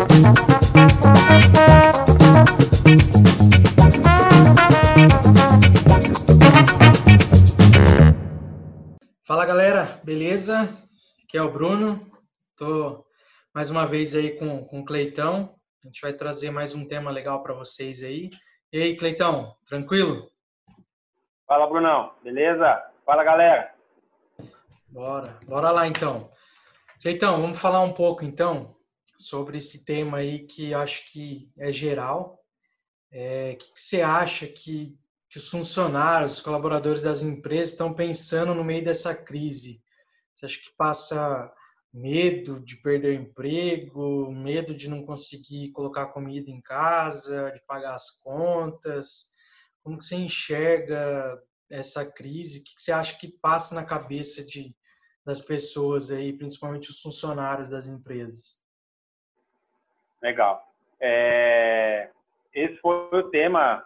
Fala galera, beleza? Aqui é o Bruno. Tô mais uma vez aí com, com o Cleitão. A gente vai trazer mais um tema legal para vocês aí. E aí, Cleitão, tranquilo? Fala, Brunão. Beleza? Fala, galera. Bora, bora lá então. Cleitão, vamos falar um pouco então sobre esse tema aí que acho que é geral. É, o que, que você acha que, que os funcionários, os colaboradores das empresas estão pensando no meio dessa crise? Você acha que passa medo de perder o emprego, medo de não conseguir colocar comida em casa, de pagar as contas? Como que você enxerga essa crise? O que você acha que passa na cabeça de, das pessoas aí, principalmente os funcionários das empresas? Legal. É... Esse foi o tema,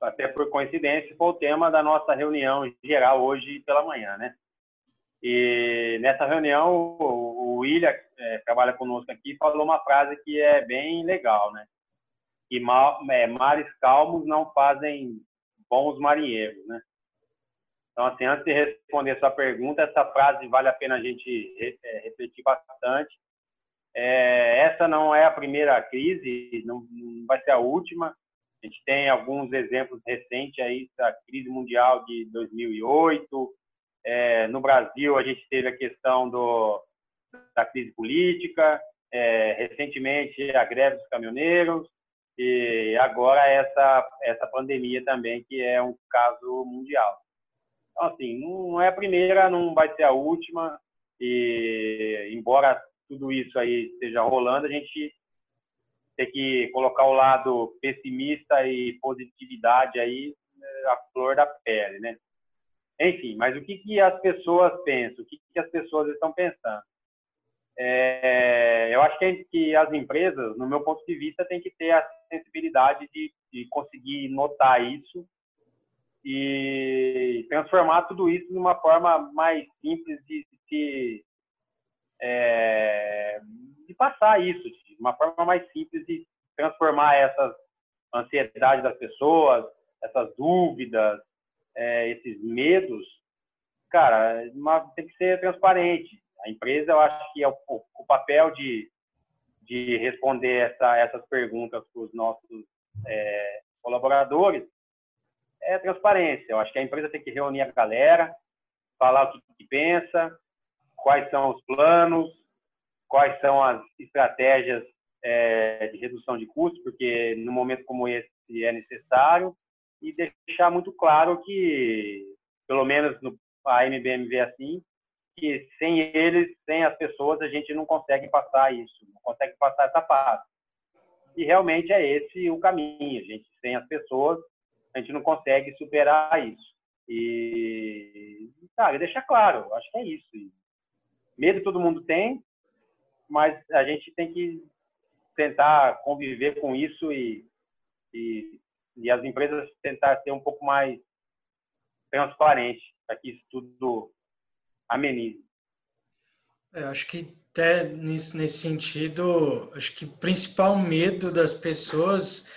até por coincidência, foi o tema da nossa reunião geral hoje pela manhã, né? E nessa reunião, o William, é, trabalha conosco aqui, falou uma frase que é bem legal, né? Que mal, é, mares calmos não fazem bons marinheiros, né? Então, assim, antes de responder a sua pergunta, essa frase vale a pena a gente é, refletir bastante. É, essa não é a primeira crise, não, não vai ser a última. A gente tem alguns exemplos recentes aí da crise mundial de 2008, é, no Brasil, a gente teve a questão do, da crise política, é, recentemente a greve dos caminhoneiros, e agora essa, essa pandemia também, que é um caso mundial. Então, assim, não é a primeira, não vai ser a última, e embora tudo isso aí esteja rolando, a gente tem que colocar o lado pessimista e positividade aí a flor da pele, né? Enfim, mas o que, que as pessoas pensam? O que, que as pessoas estão pensando? É, eu acho que, que, as empresas, no meu ponto de vista, têm que ter a sensibilidade de, de conseguir notar isso e transformar tudo isso numa forma mais simples de, de, é, de passar isso, de uma forma mais simples de transformar essas ansiedades das pessoas, essas dúvidas, é, esses medos, cara, uma, tem que ser transparente. A empresa, eu acho que é o, o papel de, de responder essa, essas perguntas para os nossos é, colaboradores é transparência. Eu acho que a empresa tem que reunir a galera, falar o que, que pensa, quais são os planos, quais são as estratégias é, de redução de custos, porque no momento como esse é necessário e deixar muito claro que, pelo menos no, a MBM vê assim, que sem eles, sem as pessoas, a gente não consegue passar isso, não consegue passar essa fase. E realmente é esse o caminho, a gente sem as pessoas, a gente não consegue superar isso. E, cara, deixar claro, acho que é isso. Medo todo mundo tem, mas a gente tem que tentar conviver com isso e, e e as empresas tentar ser um pouco mais transparente para que isso tudo amenize. É, acho que até nesse, nesse sentido, acho que o principal medo das pessoas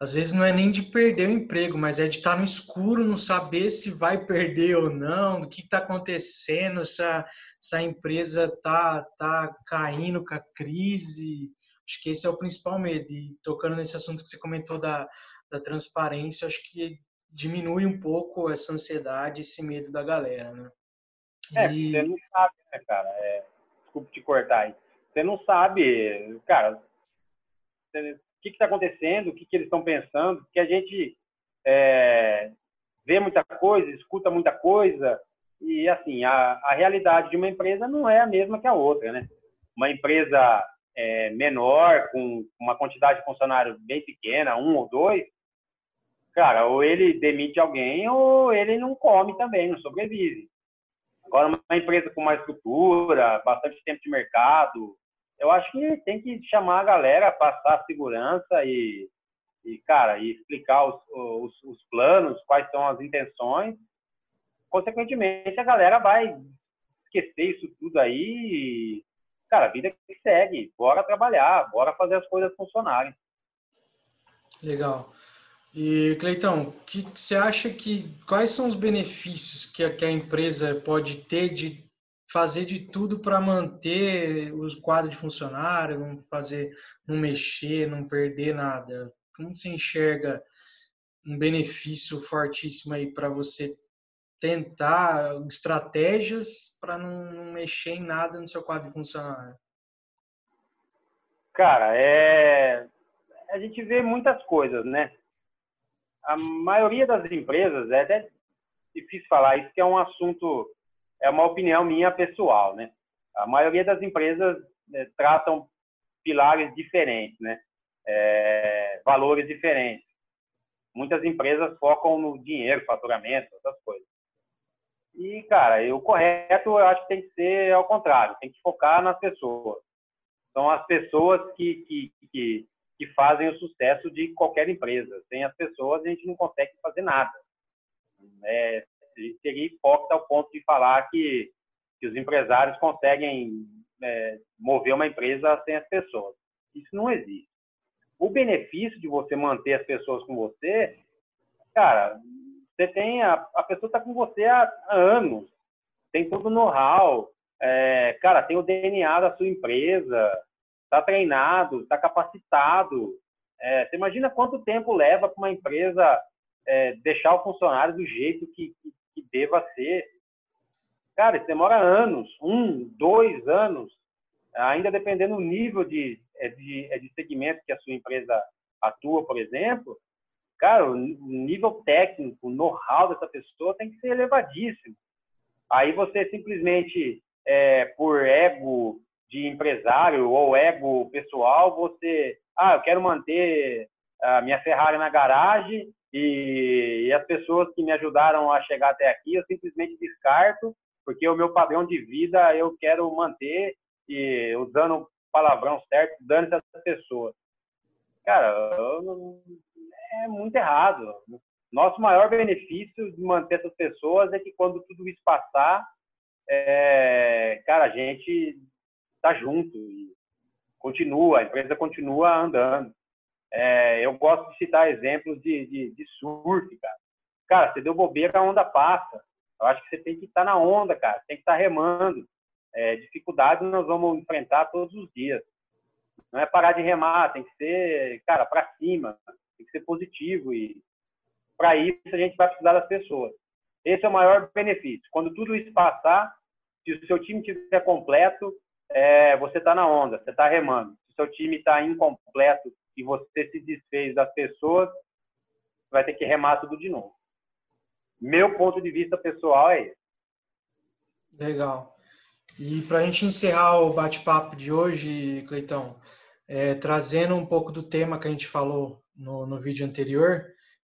às vezes não é nem de perder o emprego, mas é de estar no escuro, não saber se vai perder ou não, o que está acontecendo, se a, se a empresa está tá caindo com a crise. Acho que esse é o principal medo. E tocando nesse assunto que você comentou da, da transparência, acho que diminui um pouco essa ansiedade, esse medo da galera, né? É, e... você não sabe, né, cara? É, desculpa te cortar aí. Você não sabe, cara, o que está acontecendo, o que, que eles estão pensando, porque a gente é, vê muita coisa, escuta muita coisa, e assim, a, a realidade de uma empresa não é a mesma que a outra, né? Uma empresa é, menor, com uma quantidade de funcionários bem pequena, um ou dois, cara, ou ele demite alguém ou ele não come também, não sobrevive. Agora, uma empresa com mais estrutura, bastante tempo de mercado, eu acho que tem que chamar a galera, passar a segurança e, e cara, e explicar os, os, os planos, quais são as intenções. Consequentemente, a galera vai esquecer isso tudo aí cara, a vida que segue, bora trabalhar, bora fazer as coisas funcionarem. Legal. E Cleitão, que você acha que quais são os benefícios que a, que a empresa pode ter de fazer de tudo para manter os quadros de funcionário, não fazer, não mexer, não perder nada? Como você enxerga um benefício fortíssimo aí para você tentar estratégias para não, mexer em nada no seu quadro de funcionário? Cara, é a gente vê muitas coisas, né? A maioria das empresas é até difícil falar isso, que é um assunto, é uma opinião minha pessoal, né? A maioria das empresas é, tratam pilares diferentes, né? É, valores diferentes. Muitas empresas focam no dinheiro, faturamento, essas coisas. E, cara, o correto eu acho que tem que ser ao contrário, tem que focar nas pessoas. São as pessoas que, que, que, que fazem o sucesso de qualquer empresa. Sem as pessoas, a gente não consegue fazer nada. É, seria hipócrita ao ponto de falar que, que os empresários conseguem é, mover uma empresa sem as pessoas. Isso não existe. O benefício de você manter as pessoas com você, cara, você tem a, a pessoa está com você há, há, anos, tem todo o know-how, é, cara, tem o DNA da sua empresa, está treinado, está capacitado. É, você imagina quanto tempo leva para uma empresa é, deixar o funcionário do jeito que, que, que, deva ser? Cara, isso demora anos, um, dois anos, ainda dependendo do nível de, é, de, é, de segmento que a sua empresa atua, por exemplo, cara, o nível técnico, o know-how dessa pessoa tem que ser elevadíssimo. Aí você simplesmente, é, por ego de empresário ou ego pessoal, você, ah, eu quero manter a minha Ferrari na garagem e, e as pessoas que me ajudaram a chegar até aqui, eu simplesmente descarto, porque o meu padrão de vida eu quero manter e usando o palavrão certo, dando essas pessoas. Cara, eu, é muito errado. Nosso maior benefício de manter essas pessoas é que quando tudo isso passar, é, cara, a gente está junto e continua, a empresa continua andando. É, eu gosto de citar exemplos de, de, de, surf, cara. Cara, você deu bobeira, a onda passa. Eu acho que você tem que estar tá na onda, cara. Tem que estar tá remando. É, dificuldades nós vamos enfrentar todos os dias. Não é parar de remar, tem que ser, cara, para cima tem que ser positivo e para isso a gente vai precisar das pessoas. Esse é o maior benefício. Quando tudo isso passar, se o seu time estiver completo, é, você está na onda, você está remando. Se o seu time está incompleto e você se desfez das pessoas, vai ter que remar tudo de novo. Meu ponto de vista pessoal é esse. Legal. E para a gente encerrar o bate-papo de hoje, Cleitão, é, trazendo um pouco do tema que a gente falou no, no vídeo anterior,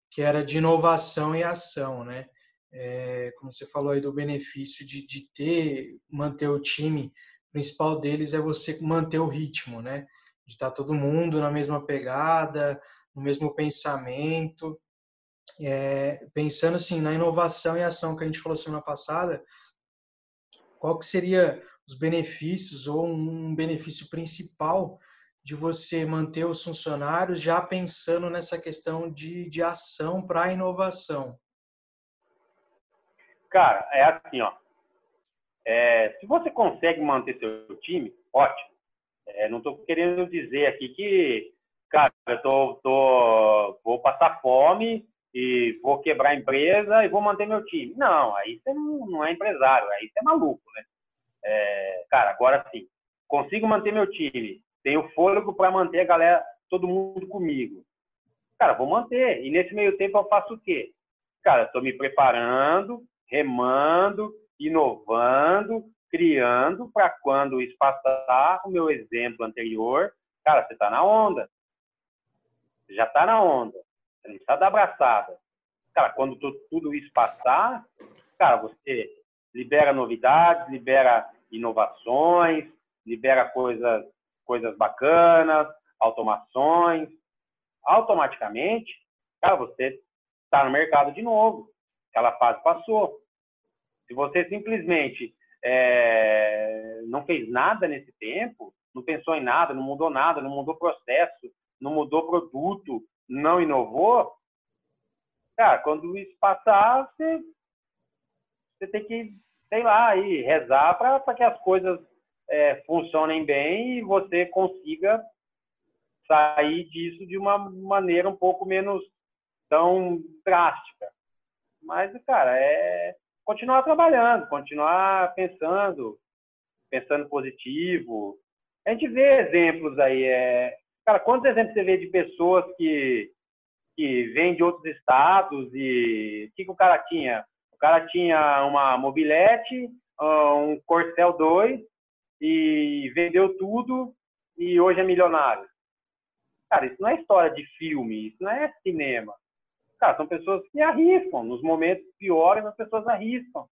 que era de inovação e ação, né? É, como você falou aí do benefício de, de ter, manter o time, o principal deles é você manter o ritmo, né? De estar todo mundo na mesma pegada, no mesmo pensamento. É, pensando assim na inovação e ação que a gente falou semana passada, qual que seria os benefícios ou um benefício principal de você manter os funcionários já pensando nessa questão de, de ação para a inovação? Cara, é assim, ó. É, se você consegue manter seu time, ótimo. É, não estou querendo dizer aqui que, cara, eu tô, tô, vou passar fome e vou quebrar a empresa e vou manter meu time. Não, aí você não, não é empresário, aí você é maluco, né? É, cara, agora sim, consigo manter meu time, tenho fôlego para manter a galera, todo mundo comigo. Cara, vou manter. E nesse meio tempo eu faço o quê? Cara, estou me preparando, remando, inovando, criando para quando isso passar, o meu exemplo anterior, cara, você está na onda. Você já está na onda. Você não precisa dar abraçada. Cara, quando tudo isso passar, cara, você libera novidades, libera inovações, libera coisas coisas bacanas, automações, automaticamente, cara, você está no mercado de novo. Aquela fase passou. Se você simplesmente é, não fez nada nesse tempo, não pensou em nada, não mudou nada, não mudou processo, não mudou produto, não inovou, cara, quando isso passar, você, você tem que, sei lá, aí, rezar para que as coisas é, funcionem bem e você consiga sair disso de uma maneira um pouco menos tão drástica. Mas, cara, é continuar trabalhando, continuar pensando, pensando positivo. A gente vê exemplos aí. É... Cara, quantos exemplos você vê de pessoas que, que vêm de outros estados e o que, que o cara tinha? O cara tinha uma mobilete, um Corcel 2 e vendeu tudo e hoje é milionário. Cara, isso não é história de filme, isso não é cinema. Cara, são pessoas que arriscam. Nos momentos piores, as pessoas arriscam.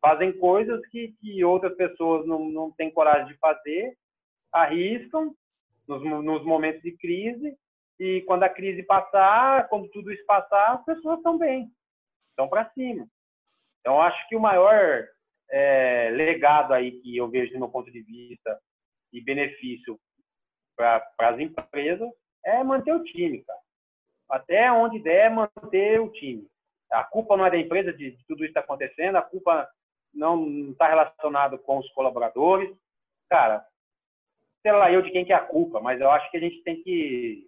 Fazem coisas que, que outras pessoas não, não têm coragem de fazer, arriscam nos, nos momentos de crise. E quando a crise passar, quando tudo isso passar, as pessoas estão bem, estão para cima. Então, acho que o maior é, legado aí que eu vejo do meu ponto de vista e benefício para as empresas é manter o time, cara. Até onde der, manter o time. A culpa não é da empresa de, de tudo isso está acontecendo, a culpa não está relacionada com os colaboradores. Cara, sei lá eu de quem que é a culpa, mas eu acho que a gente tem que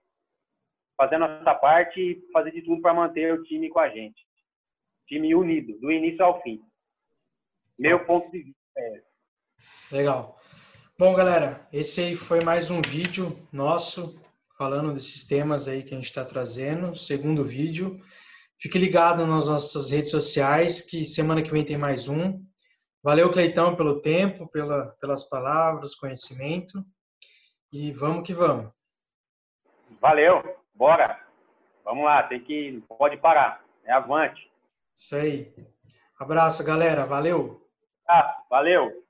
fazer a nossa parte e fazer de tudo para manter o time com a gente. Time unido, do início ao fim. Meu ponto de vista é esse. Legal. Bom, galera, esse aí foi mais um vídeo nosso falando desses temas aí que a gente está trazendo. Segundo vídeo. Fique ligado nas nossas redes sociais, que semana que vem tem mais um. Valeu, Cleitão, pelo tempo, pela, pelas palavras, conhecimento. E vamos que vamos. Valeu, bora. Vamos lá, tem que. Pode parar. É avante. Isso aí. Abraço, galera. Valeu. Ah, valeu.